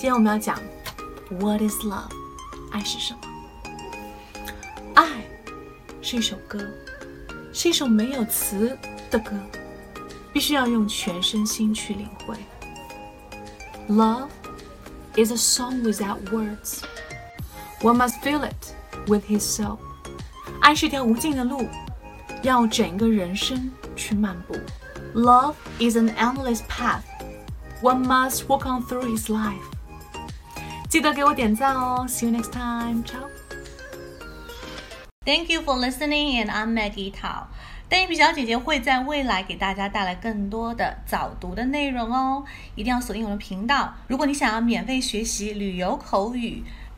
今天我们要讲 What is love？爱是什么？爱是一首歌，是一首没有词的歌，必须要用全身心去领会。Love is a song without words. One must feel it with his soul. 爱是条无尽的路，要整个人生去漫步。Love is an endless path. One must walk on through his life. 记得给我点赞哦。See you next time. Ciao. Thank you for listening, and I'm Maggie Tao. 邓一皮小姐姐会在未来给大家带来更多的早读的内容哦，一定要锁定我的频道。如果你想要免费学习旅游口语、